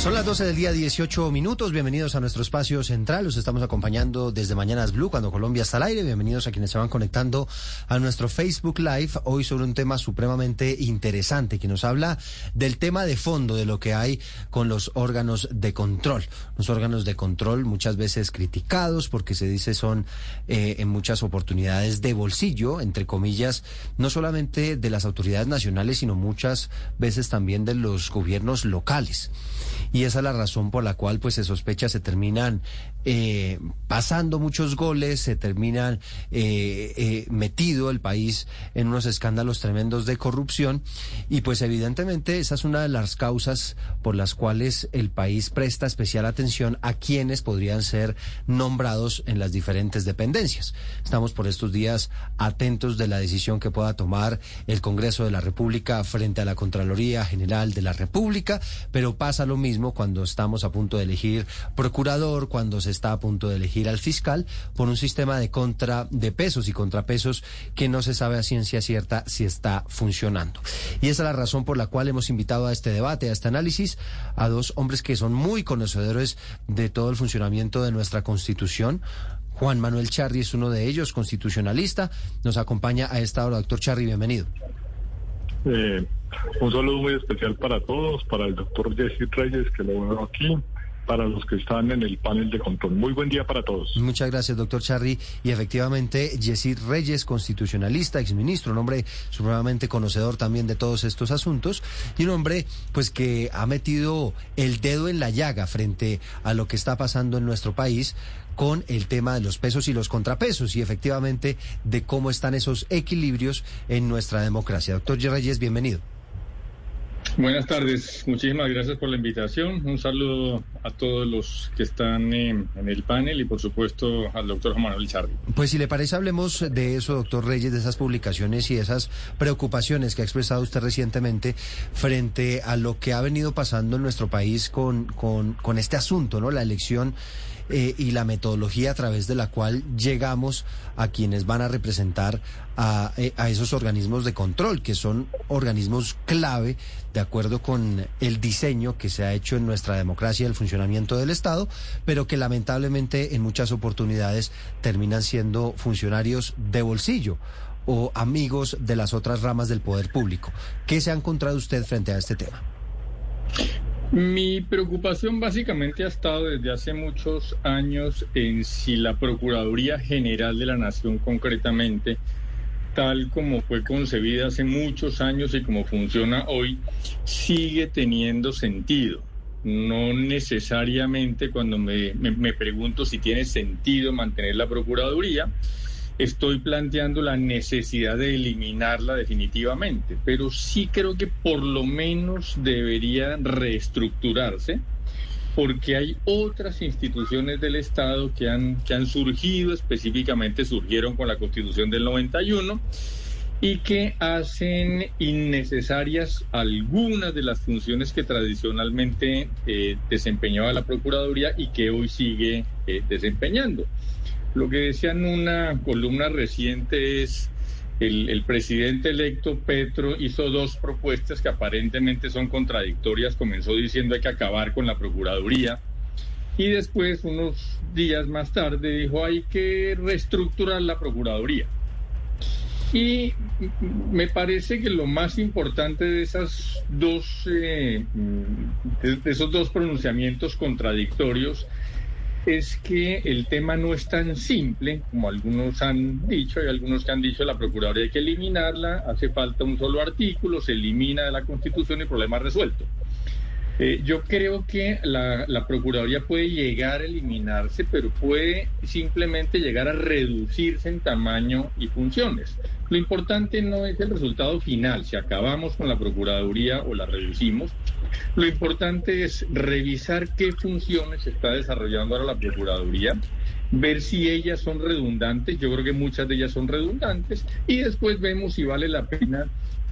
Son las 12 del día, 18 minutos. Bienvenidos a nuestro espacio central. Los estamos acompañando desde Mañanas Blue, cuando Colombia está al aire. Bienvenidos a quienes se van conectando a nuestro Facebook Live. Hoy sobre un tema supremamente interesante que nos habla del tema de fondo de lo que hay con los órganos de control. Los órganos de control muchas veces criticados porque se dice son eh, en muchas oportunidades de bolsillo, entre comillas, no solamente de las autoridades nacionales, sino muchas veces también de los gobiernos locales y esa es la razón por la cual pues se sospecha se terminan eh, pasando muchos goles, se terminan eh, eh, metido el país en unos escándalos tremendos de corrupción y pues evidentemente esa es una de las causas por las cuales el país presta especial atención a quienes podrían ser nombrados en las diferentes dependencias. Estamos por estos días atentos de la decisión que pueda tomar el Congreso de la República frente a la Contraloría General de la República, pero pasa lo mismo cuando estamos a punto de elegir procurador, cuando se está a punto de elegir al fiscal por un sistema de contra de pesos y contrapesos que no se sabe a ciencia cierta si está funcionando. Y esa es la razón por la cual hemos invitado a este debate, a este análisis, a dos hombres que son muy conocedores de todo el funcionamiento de nuestra Constitución. Juan Manuel Charri es uno de ellos, constitucionalista. Nos acompaña a esta hora, doctor Charri, bienvenido. Eh, un saludo muy especial para todos, para el doctor Jesse Reyes, que lo veo aquí, para los que están en el panel de control. Muy buen día para todos. Muchas gracias, doctor Charri. Y efectivamente, Jesse Reyes, constitucionalista, exministro, un hombre supremamente conocedor también de todos estos asuntos y un hombre pues que ha metido el dedo en la llaga frente a lo que está pasando en nuestro país con el tema de los pesos y los contrapesos y efectivamente de cómo están esos equilibrios en nuestra democracia. Doctor Reyes, bienvenido. Buenas tardes, muchísimas gracias por la invitación. Un saludo a todos los que están en, el panel y por supuesto al doctor Juan Manuel Charri. Pues si le parece, hablemos de eso, doctor Reyes, de esas publicaciones y esas preocupaciones que ha expresado usted recientemente frente a lo que ha venido pasando en nuestro país con, con, con este asunto, ¿no? La elección eh, y la metodología a través de la cual llegamos a quienes van a representar a, eh, a, esos organismos de control, que son organismos clave de acuerdo con el diseño que se ha hecho en nuestra democracia el funcionamiento del Estado, pero que lamentablemente en muchas oportunidades terminan siendo funcionarios de bolsillo o amigos de las otras ramas del poder público. ¿Qué se ha encontrado usted frente a este tema? Mi preocupación básicamente ha estado desde hace muchos años en si la Procuraduría General de la Nación concretamente, tal como fue concebida hace muchos años y como funciona hoy, sigue teniendo sentido. No necesariamente cuando me, me pregunto si tiene sentido mantener la Procuraduría, estoy planteando la necesidad de eliminarla definitivamente, pero sí creo que por lo menos debería reestructurarse porque hay otras instituciones del Estado que han, que han surgido, específicamente surgieron con la Constitución del 91 y que hacen innecesarias algunas de las funciones que tradicionalmente eh, desempeñaba la Procuraduría y que hoy sigue eh, desempeñando. Lo que decía en una columna reciente es el, presidente electo Petro hizo dos propuestas que aparentemente son contradictorias. Comenzó diciendo hay que acabar con la Procuraduría y después, unos días más tarde, dijo hay que reestructurar la Procuraduría. Y me parece que lo más importante de esas dos, eh, de esos dos pronunciamientos contradictorios es que el tema no es tan simple como algunos han dicho, hay algunos que han dicho la Procuraduría hay que eliminarla, hace falta un solo artículo, se elimina de la Constitución y el problema resuelto. Eh, yo creo que la, la, Procuraduría puede llegar a eliminarse, pero puede simplemente llegar a reducirse en tamaño y funciones. Lo importante no es el resultado final, si acabamos con la Procuraduría o la reducimos. Lo importante es revisar qué funciones está desarrollando ahora la Procuraduría, ver si ellas son redundantes, yo creo que muchas de ellas son redundantes, y después vemos si vale la pena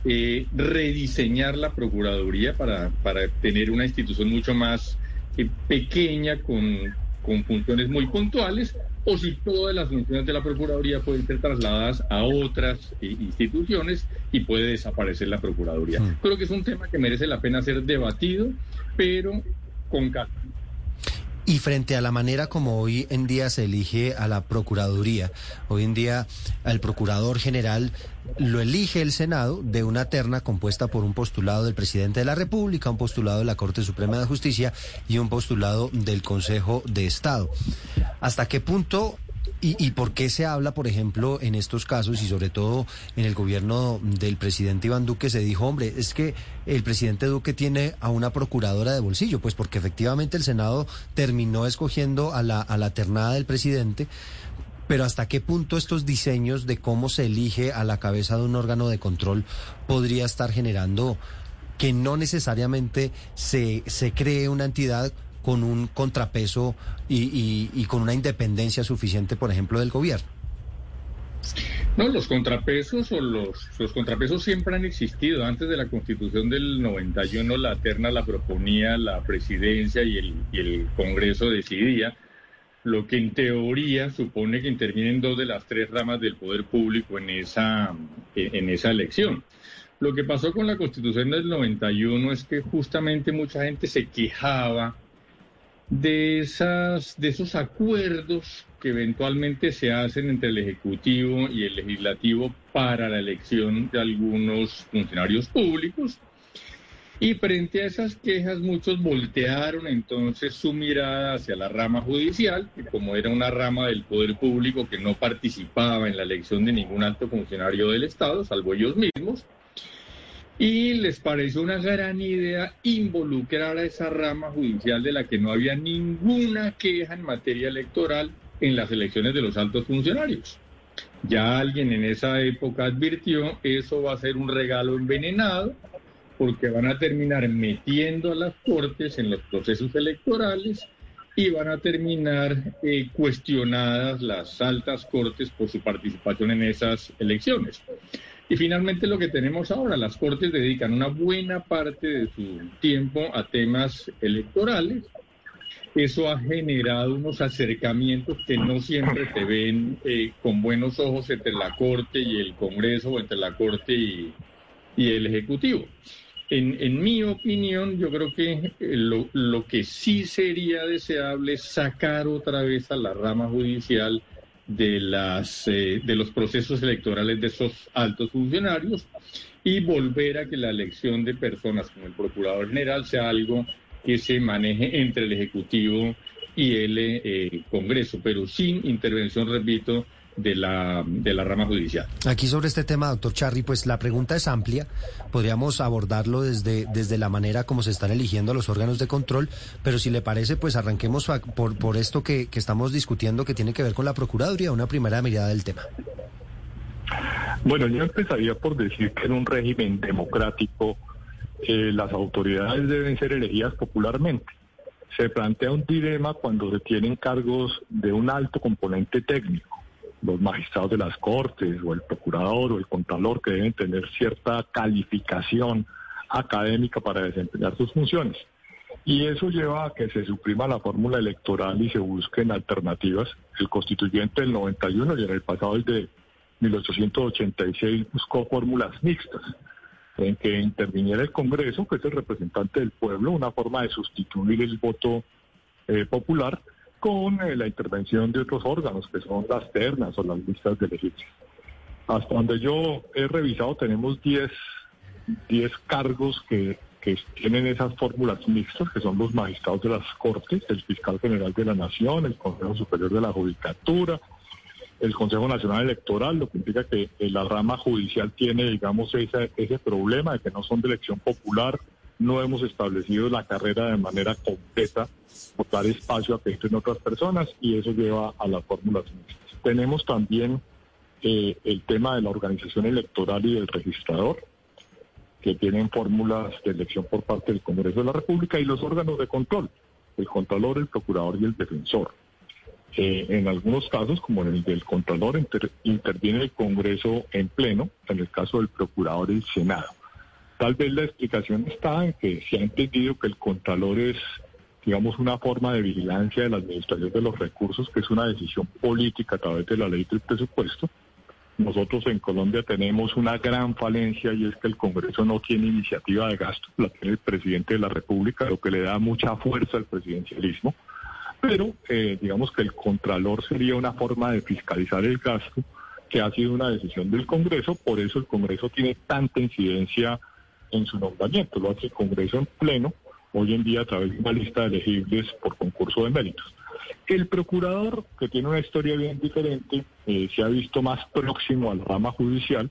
eh, rediseñar la Procuraduría para, para, tener una institución mucho más eh, pequeña con, con, funciones muy puntuales o si todas las funciones de la Procuraduría pueden ser trasladadas a otras eh, instituciones y puede desaparecer la Procuraduría. Mm. Creo que es un tema que merece la pena ser debatido, pero con calma. Y frente a la manera como hoy en día se elige a la Procuraduría, hoy en día al Procurador General lo elige el Senado de una terna compuesta por un postulado del presidente de la República, un postulado de la Corte Suprema de Justicia y un postulado del Consejo de Estado. ¿Hasta qué punto ¿Y, por qué se habla, por ejemplo, en estos casos y sobre todo en el gobierno del presidente Iván Duque se dijo, hombre, es que el presidente Duque tiene a una procuradora de bolsillo? Pues porque efectivamente el Senado terminó escogiendo a la, a la ternada del presidente, pero hasta qué punto estos diseños de cómo se elige a la cabeza de un órgano de control podría estar generando que no necesariamente se, se cree una entidad con un contrapeso y, con una independencia suficiente, por ejemplo, del gobierno. No, los contrapesos o los, contrapesos siempre han existido. Antes de la constitución del 91, la terna la proponía la presidencia y el, y el Congreso decidía, lo que en teoría supone que intervienen dos de las tres ramas del poder público en esa, en esa elección. Lo que pasó con la constitución del 91 es que justamente mucha gente se quejaba de, esas, de esos acuerdos que eventualmente se hacen entre el Ejecutivo y el Legislativo para la elección de algunos funcionarios públicos. Y frente a esas quejas, muchos voltearon entonces su mirada hacia la rama judicial, que como era una rama del poder público que no participaba en la elección de ningún alto funcionario del Estado, salvo ellos mismos, y les pareció una gran idea involucrar a esa rama judicial de la que no había ninguna queja en materia electoral en las elecciones de los altos funcionarios. Ya alguien en esa época advirtió, eso va a ser un regalo envenenado porque van a terminar metiendo a las cortes en los procesos electorales y van a terminar eh, cuestionadas las altas cortes por su participación en esas elecciones. Y finalmente lo que tenemos ahora, las Cortes dedican una buena parte de su tiempo a temas electorales. Eso ha generado unos acercamientos que no siempre se ven eh, con buenos ojos entre la Corte y el Congreso o entre la Corte y, el Ejecutivo. En, mi opinión, yo creo que eh, lo, lo que sí sería deseable es sacar otra vez a la rama judicial de, las, eh, de los procesos electorales de esos altos funcionarios y volver a que la elección de personas como el Procurador General sea algo que se maneje entre el Ejecutivo y el eh, Congreso, pero sin intervención, repito, de la, de la rama judicial. Aquí sobre este tema, doctor Charri, pues la pregunta es amplia. Podríamos abordarlo desde, desde la manera como se están eligiendo los órganos de control, pero si le parece, pues arranquemos por, por esto que, que estamos discutiendo que tiene que ver con la Procuraduría, una primera mirada del tema. Bueno, yo empezaría por decir que en un régimen democrático eh, las autoridades deben ser elegidas popularmente. Se plantea un dilema cuando se tienen cargos de un alto componente técnico los magistrados de las cortes o el procurador o el contralor que deben tener cierta calificación académica para desempeñar sus funciones. Y eso lleva a que se suprima la fórmula electoral y se busquen alternativas. El constituyente del 91 y en el pasado el de 1886 buscó fórmulas mixtas en que interviniera el Congreso, que es el representante del pueblo, una forma de sustituir el voto eh, popular con eh, la intervención de otros órganos, que son las ternas o las listas de legislación. Hasta donde yo he revisado, tenemos 10, 10 cargos que, que tienen esas fórmulas mixtas, que son los magistrados de las Cortes, el fiscal general de la Nación, el Consejo Superior de la Judicatura, el Consejo Nacional Electoral, lo que implica que la rama judicial tiene, digamos, ese, ese problema de que no son de elección popular, no hemos establecido la carrera de manera completa por dar espacio a que entren otras personas y eso lleva a las fórmulas mixtas. Tenemos también eh, el tema de la organización electoral y del registrador, que tienen fórmulas de elección por parte del Congreso de la República y los órganos de control, el Contralor, el Procurador y el Defensor. Eh, en algunos casos, como en el del Contralor, inter- interviene el Congreso en pleno, en el caso del Procurador el Senado. Tal vez la explicación está en que se ha entendido que el Contralor es, digamos, una forma de vigilancia de la administración de los recursos, que es una decisión política a través de la ley del presupuesto. Nosotros en Colombia tenemos una gran falencia y es que el Congreso no tiene iniciativa de gasto, la tiene el presidente de la República, lo que le da mucha fuerza al presidencialismo. Pero eh, digamos que el Contralor sería una forma de fiscalizar el gasto que ha sido una decisión del Congreso, por eso el Congreso tiene tanta incidencia en su nombramiento. Lo hace el Congreso en pleno, hoy en día a través de una lista de elegibles por concurso de méritos. El procurador, que tiene una historia bien diferente, eh, se ha visto más próximo a la rama judicial.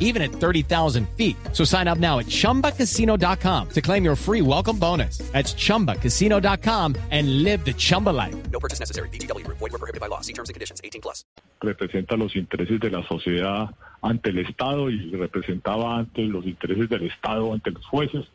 even at 30,000 feet. So sign up now at ChumbaCasino.com to claim your free welcome bonus. That's ChumbaCasino.com and live the Chumba life. No purchase necessary. VGW Group. Void were prohibited by law. See terms and conditions. 18 plus. representa los intereses de la sociedad ante el Estado y representaba ante los intereses del Estado ante los jueces.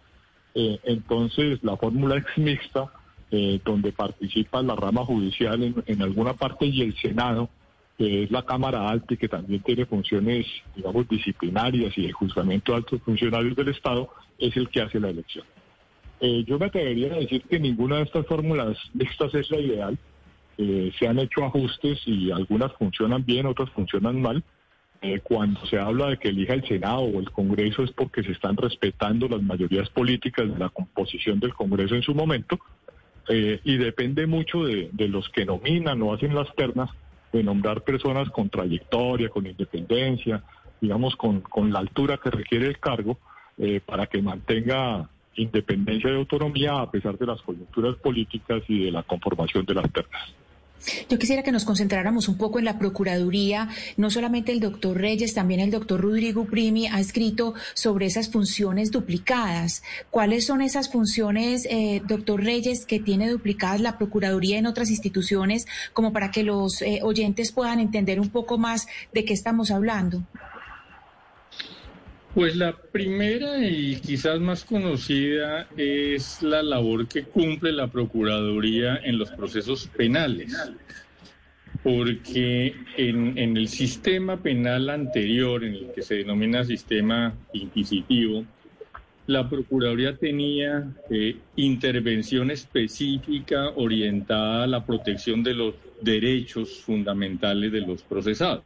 Eh, entonces, la fórmula es mixta, eh, donde participa la rama judicial en, en alguna parte y el Senado, que es la Cámara Alta y que también tiene funciones, digamos, disciplinarias y de juzgamiento de altos funcionarios del Estado, es el que hace la elección. Eh, yo me atrevería a decir que ninguna de estas fórmulas mixtas es la ideal. Eh, se han hecho ajustes y algunas funcionan bien, otras funcionan mal. Eh, cuando se habla de que elija el Senado o el Congreso es porque se están respetando las mayorías políticas de la composición del Congreso en su momento eh, y depende mucho de, de los que nominan o hacen las ternas de nombrar personas con trayectoria, con independencia, digamos, con, con la altura que requiere el cargo eh, para que mantenga independencia y autonomía a pesar de las coyunturas políticas y de la conformación de las ternas. Yo quisiera que nos concentráramos un poco en la Procuraduría. No solamente el doctor Reyes, también el doctor Rodrigo Primi ha escrito sobre esas funciones duplicadas. ¿Cuáles son esas funciones, eh, doctor Reyes, que tiene duplicadas la Procuraduría en otras instituciones, como para que los eh, oyentes puedan entender un poco más de qué estamos hablando? Pues la primera y quizás más conocida es la labor que cumple la Procuraduría en los procesos penales, porque en, el sistema penal anterior, en el que se denomina sistema inquisitivo, la Procuraduría tenía eh, intervención específica orientada a la protección de los derechos fundamentales de los procesados.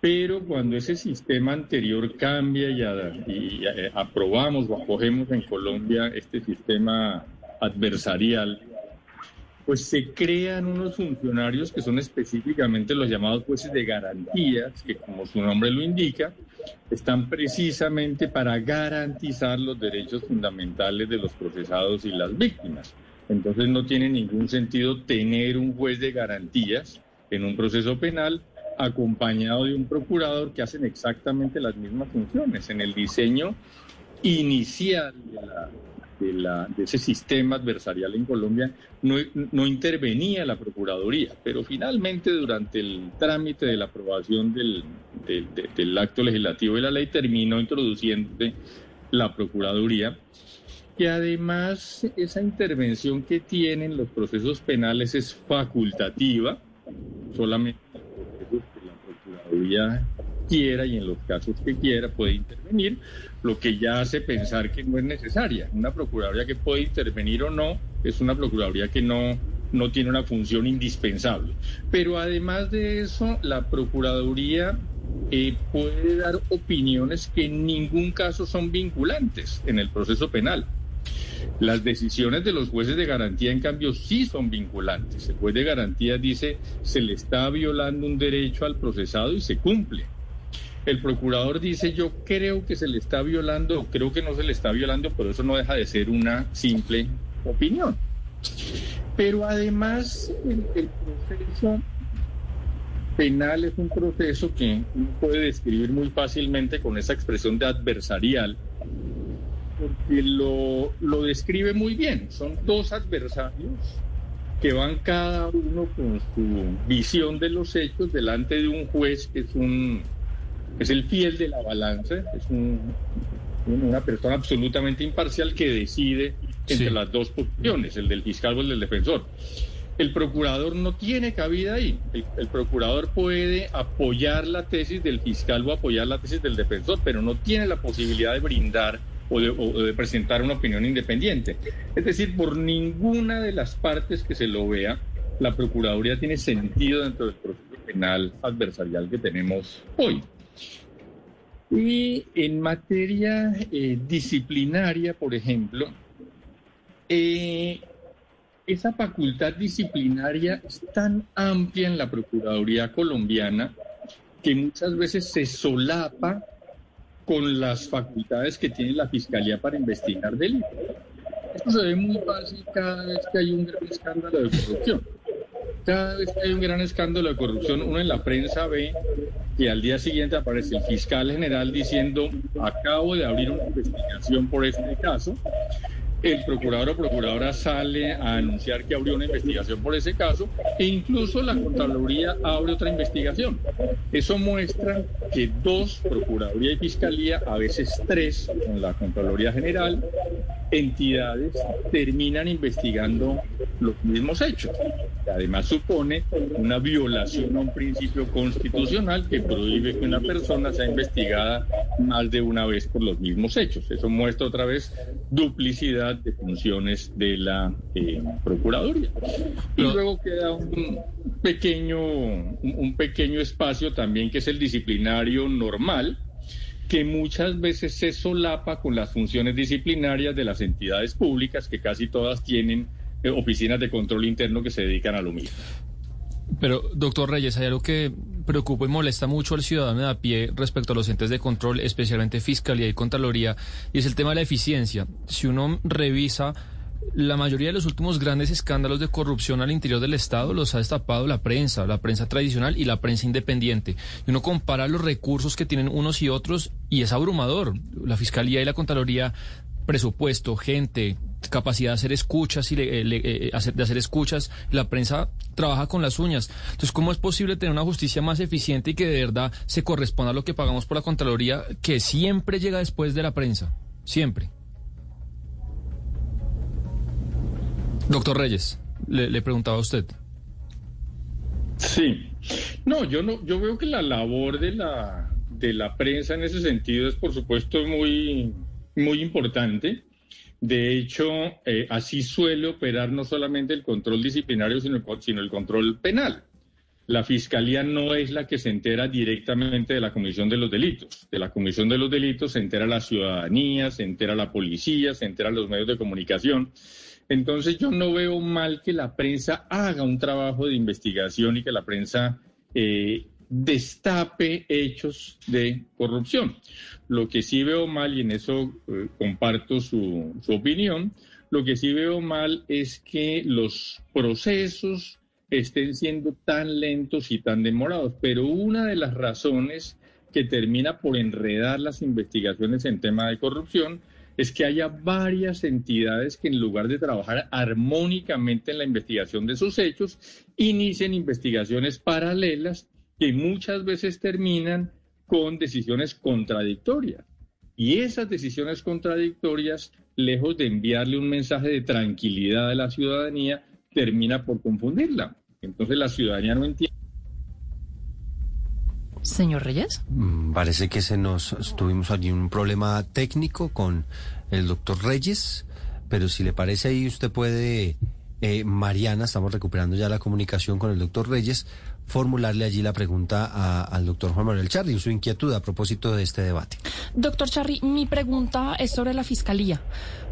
Pero cuando ese sistema anterior cambia y, a, y a, aprobamos o acogemos en Colombia este sistema adversarial, pues se crean unos funcionarios que son específicamente los llamados jueces de garantías, que como su nombre lo indica, están precisamente para garantizar los derechos fundamentales de los procesados y las víctimas. Entonces no tiene ningún sentido tener un juez de garantías en un proceso penal acompañado de un procurador que hacen exactamente las mismas funciones. En el diseño inicial de, la, de, ese sistema adversarial en Colombia no, no, intervenía la Procuraduría, pero finalmente durante el trámite de la aprobación del, de, de, del acto legislativo de la ley terminó introduciendo la Procuraduría que además esa intervención que tienen los procesos penales es facultativa, solamente Quiera y en los casos que quiera puede intervenir, lo que ya hace pensar que no es necesaria. Una Procuraduría que puede intervenir o no es una Procuraduría que no no tiene una función indispensable. Pero además de eso, la Procuraduría eh, puede dar opiniones que en ningún caso son vinculantes en el proceso penal. Las decisiones de los jueces de garantía, en cambio, sí son vinculantes. El juez de garantía dice se le está violando un derecho al procesado y se cumple. El procurador dice yo creo que se le está violando creo que no se le está violando, pero eso no deja de ser una simple opinión. Pero además el, el proceso penal es un proceso que uno puede describir muy fácilmente con esa expresión de adversarial, porque lo, lo describe muy bien. Son dos adversarios que van cada uno con su visión de los hechos delante de un juez que es un es el fiel de la balanza, es un, una persona absolutamente imparcial que decide entre Sí. las dos posiciones, el del fiscal o el del defensor. El procurador no tiene cabida ahí. El, el procurador puede apoyar la tesis del fiscal o apoyar la tesis del defensor, pero no tiene la posibilidad de brindar o de, presentar una opinión independiente. Es decir, por ninguna de las partes que se lo vea, la Procuraduría tiene sentido dentro del proceso penal adversarial que tenemos hoy. Y en materia eh, disciplinaria, por ejemplo, eh, esa facultad disciplinaria es tan amplia en la Procuraduría colombiana que muchas veces se solapa con las facultades que tiene la Fiscalía para investigar delitos. Esto se ve muy fácil cada vez que hay un gran escándalo de corrupción. Cada vez que hay un gran escándalo de corrupción, uno en la prensa ve que al día siguiente aparece el fiscal general diciendo, acabo de abrir una investigación por este caso. El procurador o procuradora sale a anunciar que abrió una investigación por ese caso e incluso la Contraloría abre otra investigación. Eso muestra que dos, Procuraduría y Fiscalía, a veces tres, con la Contraloría General, entidades terminan investigando los mismos hechos. Además supone una violación a un principio constitucional que prohíbe que una persona sea investigada más de una vez por los mismos hechos. Eso muestra otra vez duplicidad de funciones de la eh, Procuraduría. Y luego queda un pequeño, un pequeño espacio también que es el disciplinario normal, que muchas veces se solapa con las funciones disciplinarias de las entidades públicas, que casi todas tienen eh, oficinas de control interno que se dedican a lo mismo. Pero, doctor Reyes, hay algo que preocupa y molesta mucho al ciudadano de a pie respecto a los entes de control, especialmente Fiscalía y Contraloría, y es el tema de la eficiencia. Si uno revisa la mayoría de los últimos grandes escándalos de corrupción al interior del Estado los ha destapado la prensa, la prensa tradicional y la prensa independiente. Y uno compara los recursos que tienen unos y otros y es abrumador. La Fiscalía y la Contraloría, presupuesto, gente, capacidad de hacer escuchas y le- eh, le- eh, hacer- de hacer escuchas, la prensa trabaja con las uñas. Entonces, ¿cómo es posible tener una justicia más eficiente y que de verdad se corresponda a lo que pagamos por la Contraloría, que siempre llega después de la prensa? Siempre. Doctor Reyes, le, preguntaba a usted. Sí. No, yo no, yo veo que la labor de la de la prensa en ese sentido es por supuesto muy, muy importante. De hecho, eh, así suele operar no solamente el control disciplinario, sino, sino el control penal. La fiscalía no es la que se entera directamente de la comisión de los delitos. De la comisión de los delitos se entera la ciudadanía, se entera la policía, se entera los medios de comunicación. Entonces yo no veo mal que la prensa haga un trabajo de investigación y que la prensa eh, destape hechos de corrupción. Lo que sí veo mal, y en eso eh, comparto su, su opinión, lo que sí veo mal es que los procesos estén siendo tan lentos y tan demorados. Pero una de las razones que termina por enredar las investigaciones en tema de corrupción es que haya varias entidades que en lugar de trabajar armónicamente en la investigación de sus hechos, inicien investigaciones paralelas que muchas veces terminan con decisiones contradictorias. Y esas decisiones contradictorias, lejos de enviarle un mensaje de tranquilidad a la ciudadanía, termina por confundirla. Entonces la ciudadanía no entiende. Señor Reyes. Mm, Parece que se nos tuvimos allí un problema técnico con el doctor Reyes, pero si le parece ahí usted puede eh, Mariana, estamos recuperando ya la comunicación con el doctor Reyes, formularle allí la pregunta al doctor Juan Manuel Charri, su inquietud a propósito de este debate. Doctor Charri, mi pregunta es sobre la fiscalía,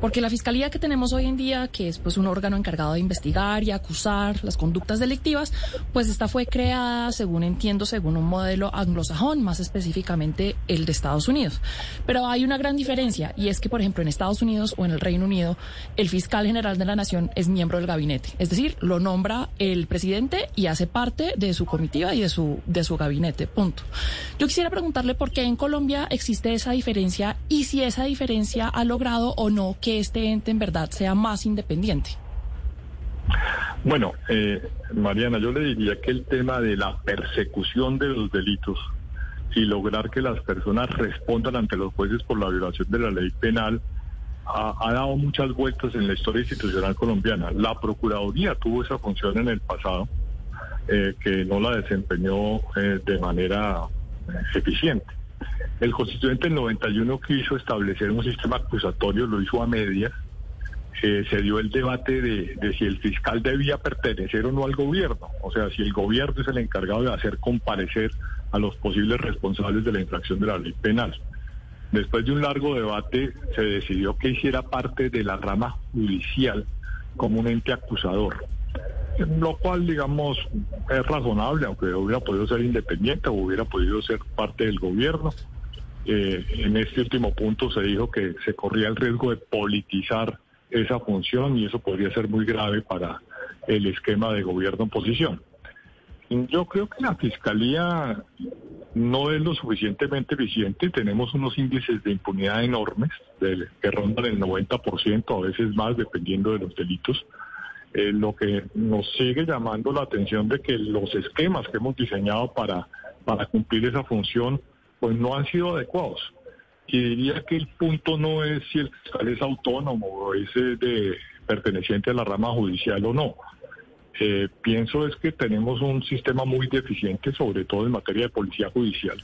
porque la fiscalía que tenemos hoy en día, que es pues un órgano encargado de investigar y acusar las conductas delictivas, pues esta fue creada, según entiendo, según un modelo anglosajón, más específicamente el de Estados Unidos. Pero hay una gran diferencia y es que, por ejemplo, en Estados Unidos o en el Reino Unido, el fiscal general de la nación es miembro del gabinete, es decir, lo nombra el presidente y hace parte de su comitiva y de su de su gabinete. Punto. Yo quisiera preguntarle por qué en Colombia existe esa diferencia y si esa diferencia ha logrado o no que este ente en verdad sea más independiente. Bueno, eh, Mariana, yo le diría que el tema de la persecución de los delitos y lograr que las personas respondan ante los jueces por la violación de la ley penal ha, ha dado muchas vueltas en la historia institucional colombiana. La Procuraduría tuvo esa función en el pasado, eh, que no la desempeñó eh, de manera eh, eficiente. El constituyente del 91 quiso establecer un sistema acusatorio, lo hizo a medias, eh, se dio el debate de, de si el fiscal debía pertenecer o no al gobierno, o sea, si el gobierno es el encargado de hacer comparecer a los posibles responsables de la infracción de la ley penal. Después de un largo debate se decidió que hiciera parte de la rama judicial como un ente acusador, lo cual, digamos, es razonable, aunque hubiera podido ser independiente o hubiera podido ser parte del gobierno. Eh, en este último punto se dijo que se corría el riesgo de politizar esa función y eso podría ser muy grave para el esquema de gobierno en posición. Yo creo que la fiscalía no es lo suficientemente eficiente. Tenemos unos índices de impunidad enormes, de- que rondan el 90%, a veces más, dependiendo de los delitos. Eh, lo que nos sigue llamando la atención de que los esquemas que hemos diseñado para, para cumplir esa función, pues no han sido adecuados. Y diría que el punto no es si el fiscal es autónomo o es eh, de perteneciente a la rama judicial o no. Eh, pienso es que tenemos un sistema muy deficiente, sobre todo en materia de policía judicial,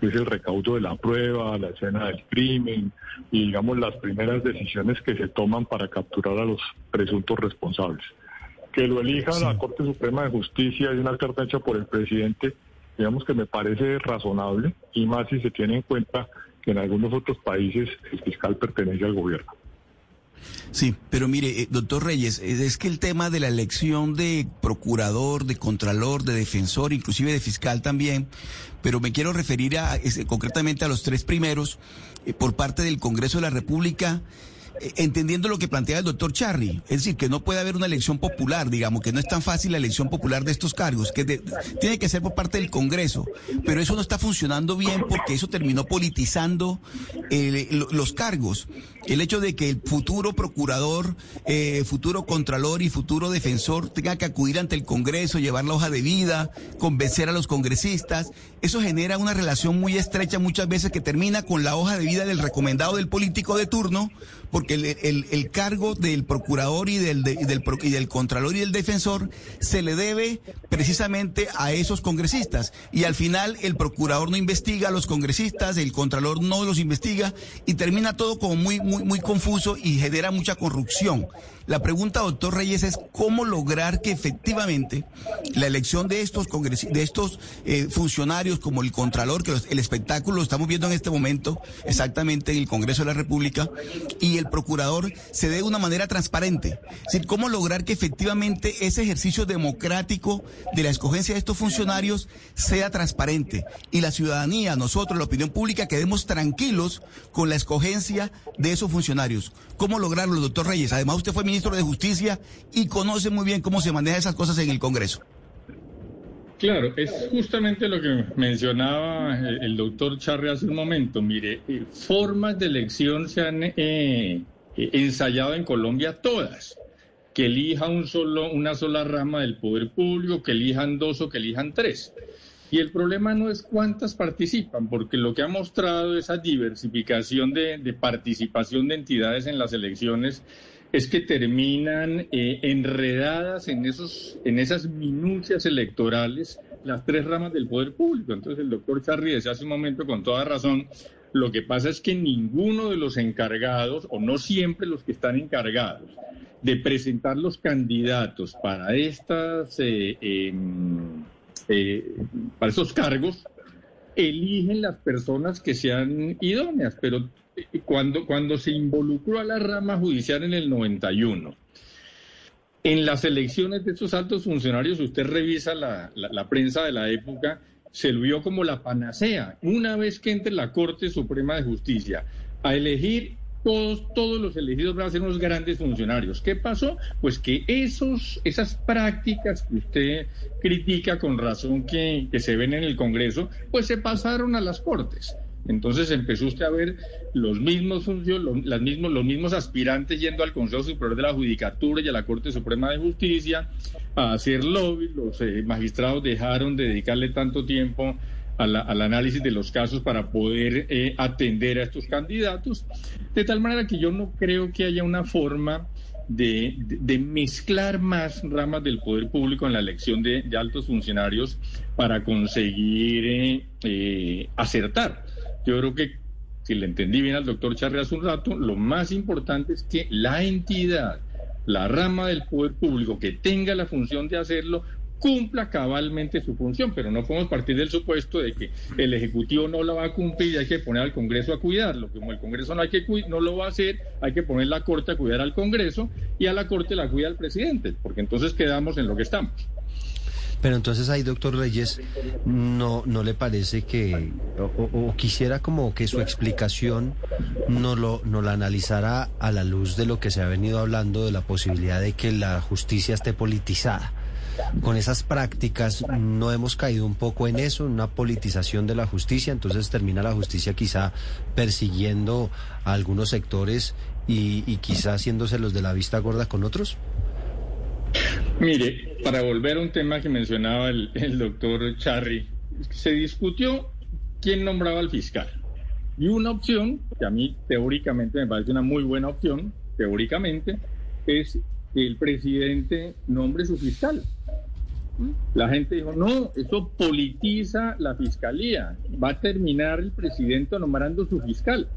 que es el recaudo de la prueba, la escena del crimen y, digamos, las primeras decisiones que se toman para capturar a los presuntos responsables. Que lo elija la Corte Suprema de Justicia y una carta hecha por el presidente, digamos que me parece razonable y más si se tiene en cuenta que en algunos otros países el fiscal pertenece al gobierno. Sí, pero mire, eh, doctor Reyes, eh, es que el tema de la elección de procurador, de contralor, de defensor, inclusive de fiscal también, pero me quiero referir a, concretamente a los tres primeros eh, por parte del Congreso de la República. Eh, Entendiendo lo que plantea el doctor Charry, es decir, que no puede haber una elección popular, digamos, que no es tan fácil la elección popular de estos cargos, que tiene que ser por parte del Congreso, pero eso no está funcionando bien porque eso terminó politizando eh, lo- los cargos. El hecho de que el futuro procurador, eh, futuro contralor y futuro defensor tenga que acudir ante el Congreso, llevar la hoja de vida, convencer a los congresistas, eso genera una relación muy estrecha muchas veces que termina con la hoja de vida del recomendado del político de turno, porque el, el- el cargo del procurador y del, de- y del, y del contralor y del defensor se le debe precisamente a esos congresistas. Y al final el procurador no investiga a los congresistas, el contralor no los investiga y termina todo como muy, muy, muy confuso y genera mucha corrupción. La pregunta, doctor Reyes, es cómo lograr que efectivamente la elección de estos de estos eh, funcionarios como el Contralor, que el espectáculo lo estamos viendo en este momento exactamente en el Congreso de la República, y el Procurador se dé de una manera transparente. Es decir, cómo lograr que efectivamente ese ejercicio democrático de la escogencia de estos funcionarios sea transparente y la ciudadanía, nosotros, la opinión pública, quedemos tranquilos con la escogencia de esos funcionarios. ¿Cómo lograrlo, doctor Reyes? Además, usted fue ministro de Justicia y conoce muy bien cómo se manejan esas cosas en el Congreso. Claro, es justamente lo que mencionaba el doctor Charre hace un momento. Mire, eh, formas de elección se han eh, eh, ensayado en Colombia todas. Que elija un solo, una sola rama del poder público, que elijan dos o que elijan tres. Y el problema no es cuántas participan, porque lo que ha mostrado esa diversificación de participación de entidades en las elecciones es que terminan eh, enredadas en, esos, en esas minucias electorales las tres ramas del poder público. Entonces el doctor Charri decía hace un momento con toda razón, lo que pasa es que ninguno de los encargados, o no siempre los que están encargados, de presentar los candidatos para estas eh, em, eh, para esos cargos, eligen las personas que sean idóneas, pero cuando, cuando se involucró a la rama judicial en el 91, en las elecciones de estos altos funcionarios, usted revisa la, la prensa de la época, se lo vio como la panacea. Una vez que entre la Corte Suprema de Justicia a elegir todos, todos los elegidos van a ser unos grandes funcionarios. ¿Qué pasó? Pues que esos, esas prácticas que usted critica con razón que, que se ven en el Congreso, pues se pasaron a las Cortes. Entonces empezó usted a ver los mismos los, mismos, los mismos aspirantes yendo al Consejo Superior de la Judicatura y a la Corte Suprema de Justicia a hacer lobby. Los eh, magistrados dejaron de dedicarle tanto tiempo al análisis de los casos para poder eh, atender a estos candidatos, de tal manera que yo no creo que haya una forma de, mezclar más ramas del poder público en la elección de, altos funcionarios para conseguir eh, eh, acertar. Yo creo que, si le entendí bien al doctor Charri hace un rato, lo más importante es que la entidad, la rama del poder público que tenga la función de hacerlo, cumpla cabalmente su función, pero no podemos partir del supuesto de que el Ejecutivo no la va a cumplir y hay que poner al Congreso a cuidarlo. Como el Congreso no, hay que no lo va a hacer, hay que poner la Corte a cuidar al Congreso y a la Corte la cuida el presidente, porque entonces quedamos en lo que estamos. Pero entonces ahí, doctor Reyes, ¿no, no le parece que, o, quisiera como que su explicación no, lo, no la analizara a la luz de lo que se ha venido hablando de la posibilidad de que la justicia esté politizada? con esas prácticas no hemos caído un poco en eso, en una politización de la justicia, entonces termina la justicia quizá persiguiendo a algunos sectores y, quizá haciéndose los de la vista gorda con otros? Mire, para volver a un tema que mencionaba el, doctor Charry, se discutió quién nombraba al fiscal. Y una opción, que a mí teóricamente me parece una muy buena opción, teóricamente, es que el presidente nombre su fiscal. La gente dijo, no, eso politiza la fiscalía. Va a terminar el presidente nombrando su fiscal.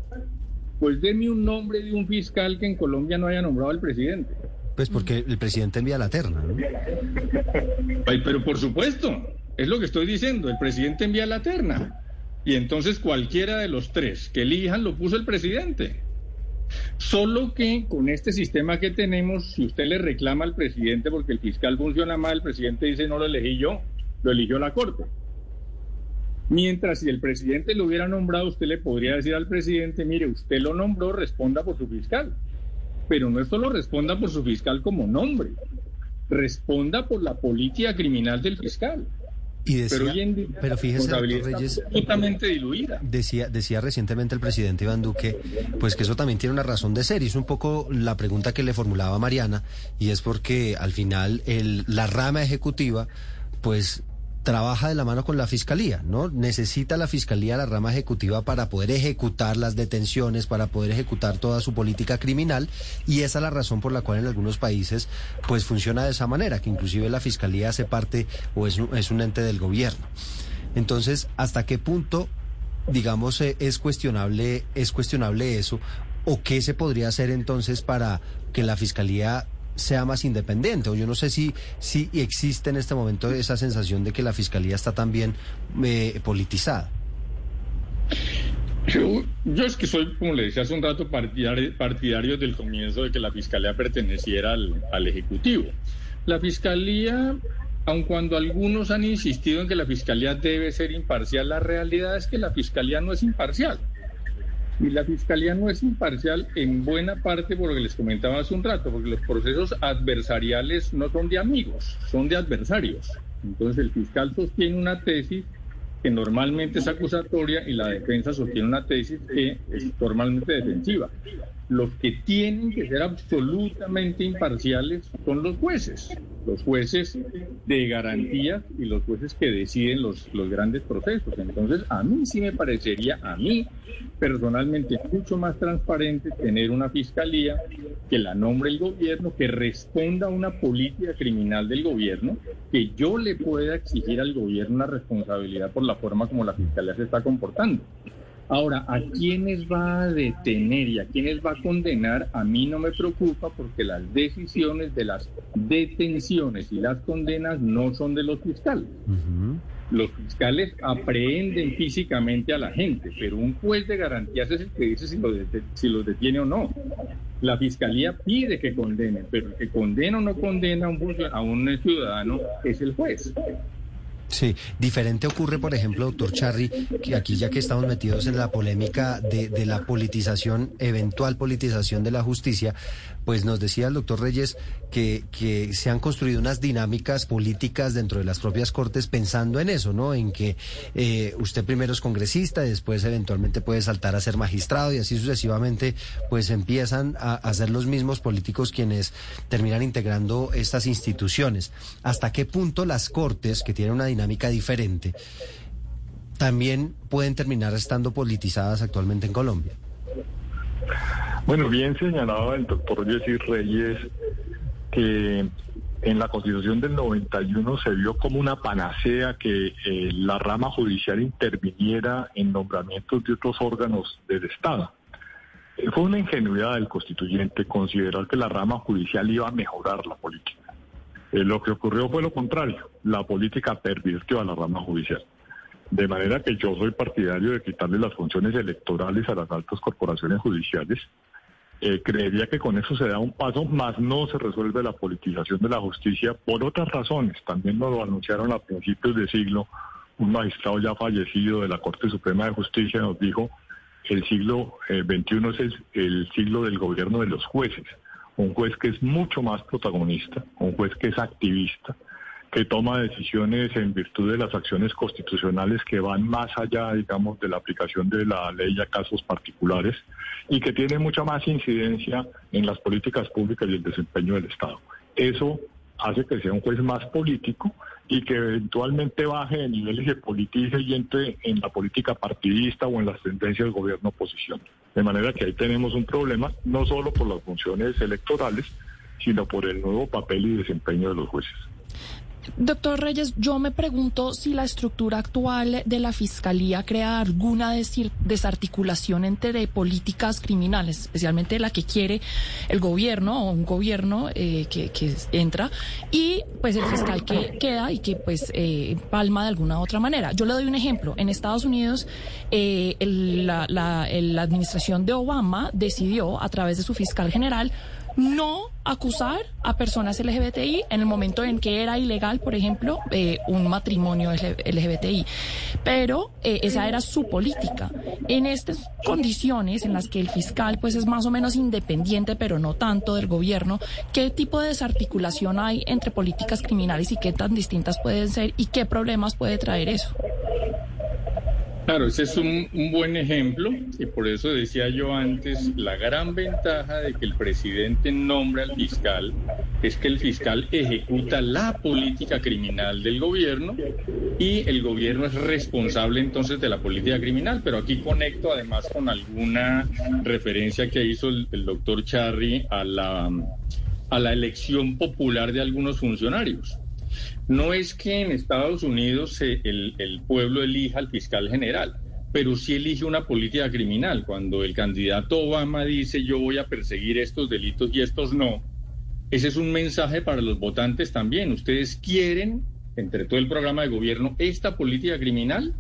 Pues deme un nombre de un fiscal que en Colombia no haya nombrado al presidente. Pues porque el presidente envía la terna, ¿no? pero por supuesto, es lo que estoy diciendo, el presidente envía la terna. Y entonces cualquiera de los tres que elijan lo puso el presidente. Solo que con este sistema que tenemos, si usted le reclama al presidente porque el fiscal funciona mal, el presidente dice no lo elegí yo, lo eligió la Corte. Mientras si el presidente lo hubiera nombrado, usted le podría decir al presidente, mire, usted lo nombró, responda por su fiscal. Pero no solo responda por su fiscal como nombre, responda por la política criminal del fiscal. Y decía, pero, fíjese, Reyes, totalmente diluida. Decía, decía recientemente el presidente Iván Duque, pues que eso también tiene una razón de ser. Y es un poco la pregunta que le formulaba Mariana, y es porque al final el, la rama ejecutiva, pues trabaja de la mano con la fiscalía, ¿no? Necesita la fiscalía la rama ejecutiva para poder ejecutar las detenciones, para poder ejecutar toda su política criminal y esa es la razón por la cual en algunos países pues funciona de esa manera, que inclusive la fiscalía hace parte o es, es un ente del gobierno. Entonces, ¿hasta qué punto digamos eh, es cuestionable es cuestionable eso o qué se podría hacer entonces para que la fiscalía sea más independiente. O yo no sé si, si existe en este momento esa sensación de que la fiscalía está también eh, politizada. Yo, es que soy, como le decía hace un rato, partidario, partidario del comienzo de que la fiscalía perteneciera al, al Ejecutivo. La fiscalía, aun cuando algunos han insistido en que la fiscalía debe ser imparcial, la realidad es que la fiscalía no es imparcial. Y la fiscalía no es imparcial en buena parte por lo que les comentaba hace un rato, porque los procesos adversariales no son de amigos, son de adversarios. Entonces el fiscal sostiene una tesis que normalmente es acusatoria y la defensa sostiene una tesis que es normalmente defensiva. Los que tienen que ser absolutamente imparciales son los jueces, los jueces de garantía y los jueces que deciden los, los grandes procesos. Entonces, a mí sí me parecería, a mí personalmente, mucho más transparente tener una fiscalía que la nombre el gobierno, que responda a una política criminal del gobierno, que yo le pueda exigir al gobierno una responsabilidad por la forma como la fiscalía se está comportando. Ahora, ¿a quiénes va a detener y a quiénes va a condenar? A mí no me preocupa porque las decisiones de las detenciones y las condenas no son de los fiscales. Los fiscales aprehenden físicamente a la gente, pero un juez de garantías es el que dice si los si los detiene o no. La fiscalía pide que condenen, pero el que condena o no condena a un, a un ciudadano es el juez. Sí, diferente ocurre, por ejemplo, doctor Charry, que aquí ya que estamos metidos en la polémica de, de, la politización, eventual politización de la justicia, pues nos decía el doctor Reyes que, se han construido unas dinámicas políticas dentro de las propias cortes pensando en eso, ¿no? En que eh, usted primero es congresista y después eventualmente puede saltar a ser magistrado y así sucesivamente, pues empiezan a, a ser los mismos políticos quienes terminan integrando estas instituciones. ¿Hasta qué punto las cortes, que tienen una dinámica diferente, también pueden terminar estando politizadas actualmente en Colombia? Bueno, bien señalaba el doctor Jessy Reyes que en la constitución del 91 se vio como una panacea que eh, la rama judicial interviniera en nombramientos de otros órganos del Estado. Eh, fue una ingenuidad del constituyente considerar que la rama judicial iba a mejorar la política. Eh, lo que ocurrió fue lo contrario, la política pervirtió a la rama judicial. De manera que yo soy partidario de quitarle las funciones electorales a las altas corporaciones judiciales. Eh, creería que con eso se da un paso, más no se resuelve la politización de la justicia por otras razones. También nos lo anunciaron a principios de siglo. Un magistrado ya fallecido de la Corte Suprema de Justicia nos dijo el siglo XXI es el, el siglo del gobierno de los jueces. Un juez que es mucho más protagonista, un juez que es activista, que toma decisiones en virtud de las acciones constitucionales que van más allá, digamos, de la aplicación de la ley a casos particulares y que tiene mucha más incidencia en las políticas públicas y el desempeño del Estado. Eso hace que sea un juez más político y que eventualmente baje de nivel y se politice y entre en la política partidista o en las tendencias del gobierno oposición. De manera que ahí tenemos un problema, no solo por las funciones electorales, sino por el nuevo papel y desempeño de los jueces. Doctor Reyes, yo me pregunto si la estructura actual de la Fiscalía crea alguna desarticulación entre políticas criminales, especialmente la que quiere el gobierno o un gobierno eh, que, entra y pues el fiscal que queda y que pues eh, palma de alguna u otra manera. Yo le doy un ejemplo. En Estados Unidos, eh, el, la, la, la administración de Obama decidió a través de su fiscal general no acusar a personas LGBTI en el momento en que era ilegal, por ejemplo, eh, un matrimonio LGBTI. Pero eh, esa era su política. En estas condiciones en las que el fiscal pues es más o menos independiente, pero no tanto del gobierno, ¿qué tipo de desarticulación hay entre políticas criminales y qué tan distintas pueden ser y qué problemas puede traer eso? Claro, ese es un, un, buen ejemplo y por eso decía yo antes, la gran ventaja de que el presidente nombre al fiscal es que el fiscal ejecuta la política criminal del gobierno y el gobierno es responsable entonces de la política criminal, pero aquí conecto además con alguna referencia que hizo el, el doctor Charry a la, a la elección popular de algunos funcionarios. No es que en Estados Unidos el, el, pueblo elija al fiscal general, pero sí elige una política criminal. Cuando el candidato Obama dice yo voy a perseguir estos delitos y estos no, ese es un mensaje para los votantes también. Ustedes quieren, entre todo el programa de gobierno, esta política criminal.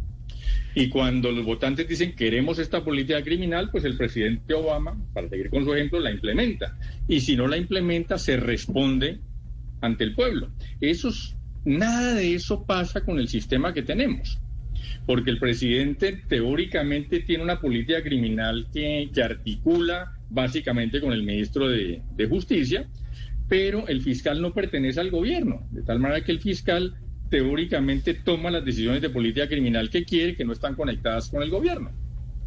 Y cuando los votantes dicen queremos esta política criminal, pues el presidente Obama, para seguir con su ejemplo, la implementa. Y si no la implementa, se responde ante el pueblo. Esos, nada de eso pasa con el sistema que tenemos, porque el presidente teóricamente tiene una política criminal que, articula básicamente con el ministro de, de Justicia, pero el fiscal no pertenece al gobierno, de tal manera que el fiscal teóricamente toma las decisiones de política criminal que quiere, que no están conectadas con el gobierno.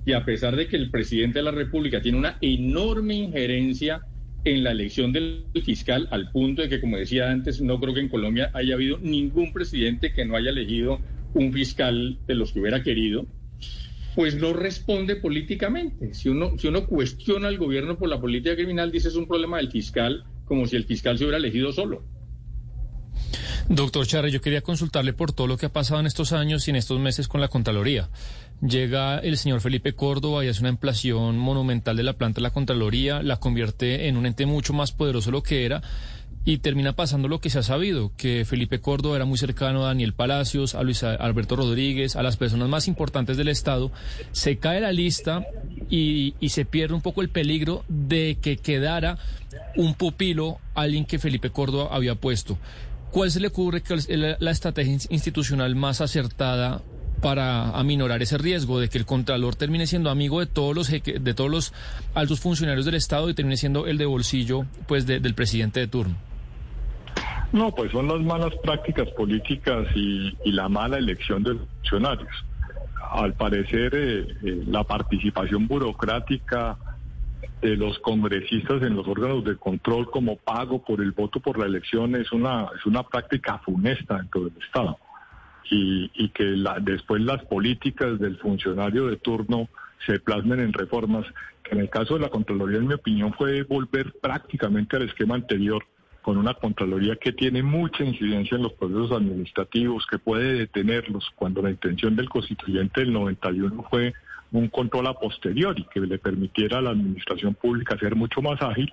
Y a pesar de que el presidente de la República tiene una enorme injerencia en la elección del fiscal, al punto de que, como decía antes, no creo que en Colombia haya habido ningún presidente que no haya elegido un fiscal de los que hubiera querido, pues no responde políticamente. Si uno, si uno cuestiona al gobierno por la política criminal, dice es un problema del fiscal, como si el fiscal se hubiera elegido solo. Doctor Charre, yo quería consultarle por todo lo que ha pasado en estos años y en estos meses con la Contraloría. Llega el señor Felipe Córdoba y hace una ampliación monumental de la planta de la Contraloría, la convierte en un ente mucho más poderoso de lo que era y termina pasando lo que se ha sabido, que Felipe Córdoba era muy cercano a Daniel Palacios, a Luis Alberto Rodríguez, a las personas más importantes del Estado, se cae la lista y, y se pierde un poco el peligro de que quedara un pupilo, alguien que Felipe Córdoba había puesto. ¿Cuál se le ocurre que es la, la estrategia institucional más acertada para aminorar ese riesgo de que el contralor termine siendo amigo de todos los jeque- de todos los altos funcionarios del Estado y termine siendo el de bolsillo pues de- del presidente de turno? No, pues son las malas prácticas políticas y, y la mala elección de los funcionarios. Al parecer, eh, eh, la participación burocrática de los congresistas en los órganos de control como pago por el voto por la elección es una, es una práctica funesta dentro del Estado. Y, y que la- después las políticas del funcionario de turno se plasmen en reformas, que en el caso de la Contraloría, en mi opinión, fue volver prácticamente al esquema anterior, con una Contraloría que tiene mucha incidencia en los procesos administrativos, que puede detenerlos, cuando la intención del constituyente del 91 fue un control a posteriori, que le permitiera a la administración pública ser mucho más ágil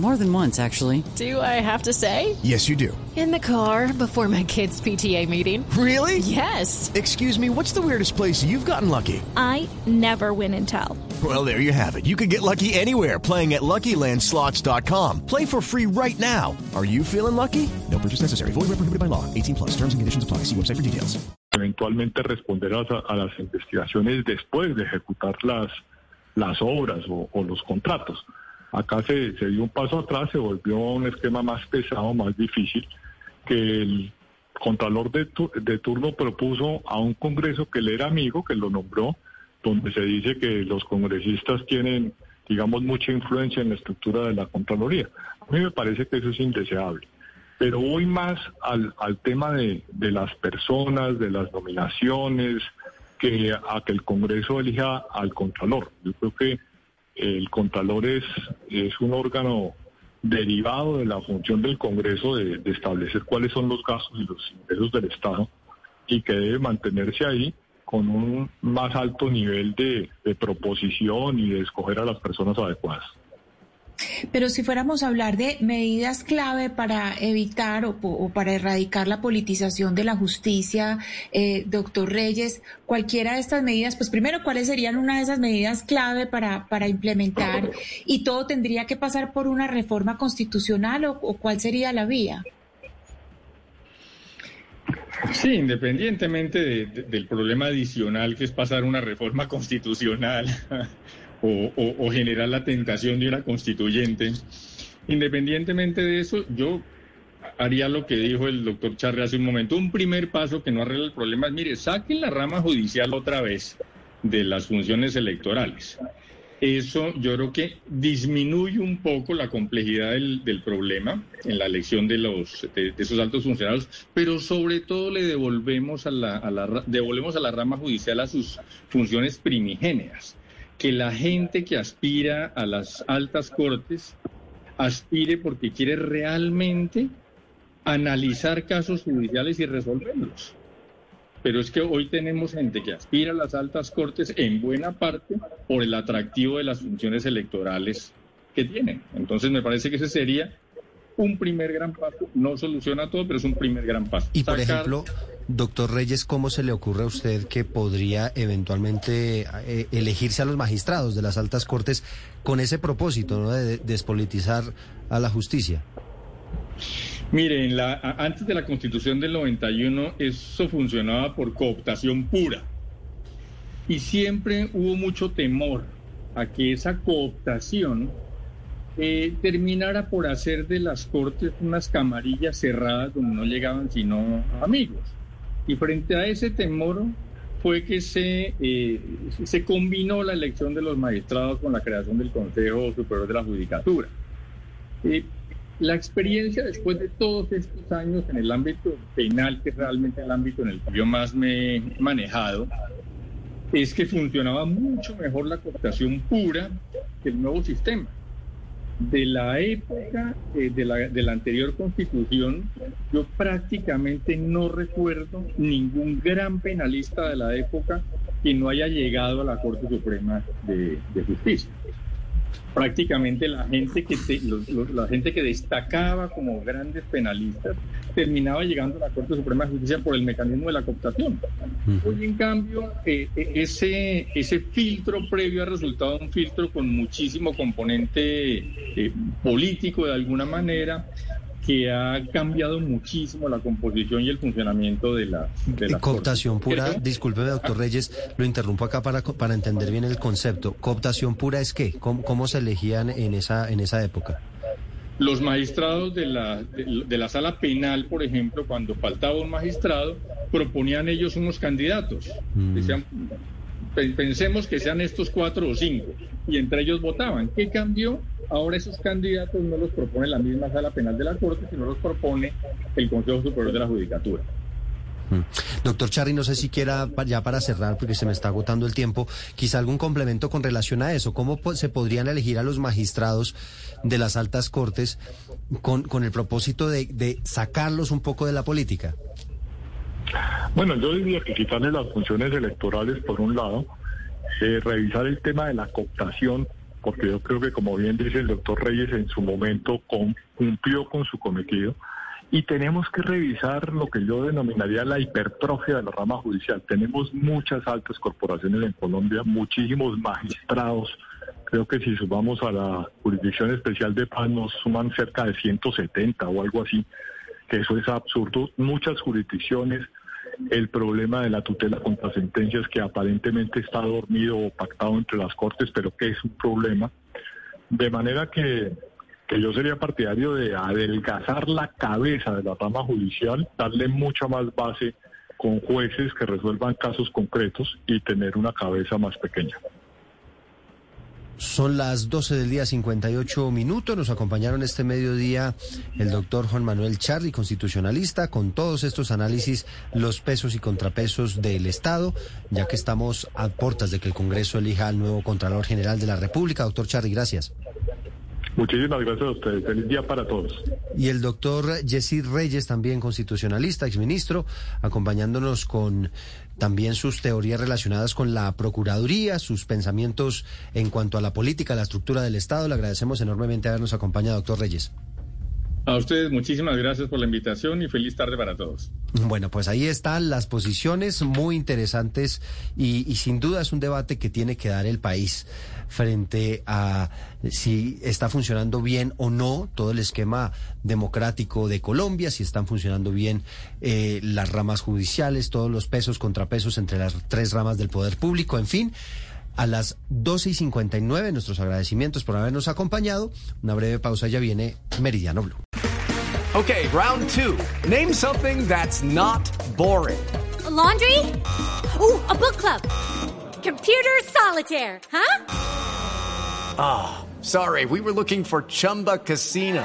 More than once, actually. Do I have to say? Yes, you do. In the car before my kids' PTA meeting. Really? Yes. Excuse me, what's the weirdest place you've gotten lucky? I never win and tell. Well, there you have it. You can get lucky anywhere playing at LuckyLandSlots.com. Play for free right now. Are you feeling lucky? No purchase necessary. Void where prohibited by law. 18 plus. Terms and conditions apply. See website for details. eventualmente responder a, a las investigaciones después de ejecutar las, las obras o, o los contratos. Acá se, dio un paso atrás, se volvió un esquema más pesado, más difícil, que el Contralor de, tu- de turno propuso a un Congreso que le era amigo, que lo nombró, donde se dice que los congresistas tienen, digamos, mucha influencia en la estructura de la Contraloría. A mí me parece que eso es indeseable. Pero voy más al, al tema de, de las personas, de las nominaciones, que a que el Congreso elija al Contralor. Yo creo que el Contralor es, un órgano derivado de la función del Congreso de, establecer cuáles son los gastos y los ingresos del Estado y que debe mantenerse ahí con un más alto nivel de proposición y de escoger a las personas adecuadas. Pero si fuéramos a hablar de medidas clave para evitar o, para erradicar la politización de la justicia, eh, doctor Reyes, cualquiera de estas medidas, pues primero, ¿cuáles serían una de esas medidas clave para, para implementar? ¿Y todo tendría que pasar por una reforma constitucional o, cuál sería la vía? Sí, independientemente de- de- del problema adicional que es pasar una reforma constitucional o, generar la tentación de una constituyente, independientemente de eso, yo haría lo que dijo el doctor Charre hace un momento. Un primer paso que no arregla el problema es, mire, saquen la rama judicial otra vez de las funciones electorales. Eso yo creo que disminuye un poco la complejidad del, problema en la elección de los de, esos altos funcionarios, pero sobre todo le devolvemos a la, a la devolvemos a la rama judicial a sus funciones primigenias. Que la gente que aspira a las altas cortes aspire porque quiere realmente analizar casos judiciales y resolverlos. Pero es que hoy tenemos gente que aspira a las altas cortes en buena parte por el atractivo de las funciones electorales que tienen. Entonces me parece que ese sería un primer gran paso. No soluciona todo, pero es un primer gran paso. Y por Sacar- ejemplo, doctor Reyes, ¿cómo se le ocurre a usted que podría eventualmente eh, elegirse a los magistrados de las altas cortes con ese propósito, ¿no? de despolitizar a la justicia? Mire, en la, antes de la constitución del 91 eso funcionaba por cooptación pura. Y siempre hubo mucho temor a que esa cooptación eh, terminara por hacer de las cortes unas camarillas cerradas donde no llegaban sino amigos. Y frente a ese temor fue que se, eh, se combinó la elección de los magistrados con la creación del Consejo Superior de la Judicatura. Eh, la experiencia después de todos estos años en el ámbito penal, que es realmente el ámbito en el que yo más me he manejado, es que funcionaba mucho mejor la cooptación pura que el nuevo sistema. De la época eh, de, la, de la anterior constitución, yo prácticamente no recuerdo ningún gran penalista de la época que no haya llegado a la Corte Suprema de, de Justicia prácticamente la gente que la gente que destacaba como grandes penalistas terminaba llegando a la Corte Suprema de Justicia por el mecanismo de la cooptación. Hoy, en cambio, eh, eh, ese, ese filtro previo ha resultado un filtro con muchísimo componente eh, político de alguna manera que ha cambiado muchísimo la composición y el funcionamiento de la, de cooptación pura, disculpe doctor Reyes, lo interrumpo acá para, para entender bien el concepto. ¿Cooptación pura es qué? ¿Cómo, se elegían en esa, en esa época? Los magistrados de la, de, la sala penal, por ejemplo, cuando faltaba un magistrado, proponían ellos unos candidatos. Mm. Decían, pensemos que sean estos cuatro o cinco, y entre ellos votaban. ¿Qué cambió? Ahora esos candidatos no los propone la misma sala penal de la Corte, sino los propone el Consejo Superior de la Judicatura. Mm. Doctor Charri, no sé si quiera, ya para cerrar, porque se me está agotando el tiempo, quizá algún complemento con relación a eso. ¿Cómo se podrían elegir a los magistrados de las altas cortes con, con el propósito de, de sacarlos un poco de la política? Bueno, yo diría que quitarle las funciones electorales por un lado, eh, revisar el tema de la cooptación porque yo creo que, como bien dice el doctor Reyes, en su momento cumplió con su cometido. Y tenemos que revisar lo que yo denominaría la hipertrofia de la rama judicial. Tenemos muchas altas corporaciones en Colombia, muchísimos magistrados. Creo que si sumamos a la Jurisdicción Especial de Paz nos suman cerca de 170 o algo así, que eso es absurdo. Muchas jurisdicciones, el problema de la tutela contra sentencias que aparentemente está dormido o pactado entre las cortes, pero que es un problema. De manera que, que yo sería partidario de adelgazar la cabeza de la rama judicial, darle mucha más base con jueces que resuelvan casos concretos y tener una cabeza más pequeña. Son las 12 del día 58 minutos. Nos acompañaron este mediodía el doctor Juan Manuel Charly, constitucionalista, con todos estos análisis, los pesos y contrapesos del Estado, ya que estamos a puertas de que el Congreso elija al nuevo Contralor General de la República. Doctor Charly, gracias. Muchísimas gracias a ustedes. Feliz día para todos. Y el doctor Jessy Reyes, también constitucionalista, exministro, acompañándonos con también sus teorías relacionadas con la Procuraduría, sus pensamientos en cuanto a la política, la estructura del Estado. Le agradecemos enormemente habernos acompañado, doctor Reyes. A ustedes muchísimas gracias por la invitación y feliz tarde para todos. Bueno, pues ahí están las posiciones muy interesantes y, sin duda es un debate que tiene que dar el país frente a si está funcionando bien o no todo el esquema democrático de Colombia, si están funcionando bien eh, las ramas judiciales, todos los pesos, contrapesos entre las tres ramas del poder público, en fin a las 12 y 59. Nuestros agradecimientos por habernos acompañado. Una breve pausa, ya viene Meridiano Blue. Okay, round two. Name something that's not boring. laundry? Ooh, a book club. Computer solitaire, huh? Ah, oh, sorry, we were looking for Chumba Casino.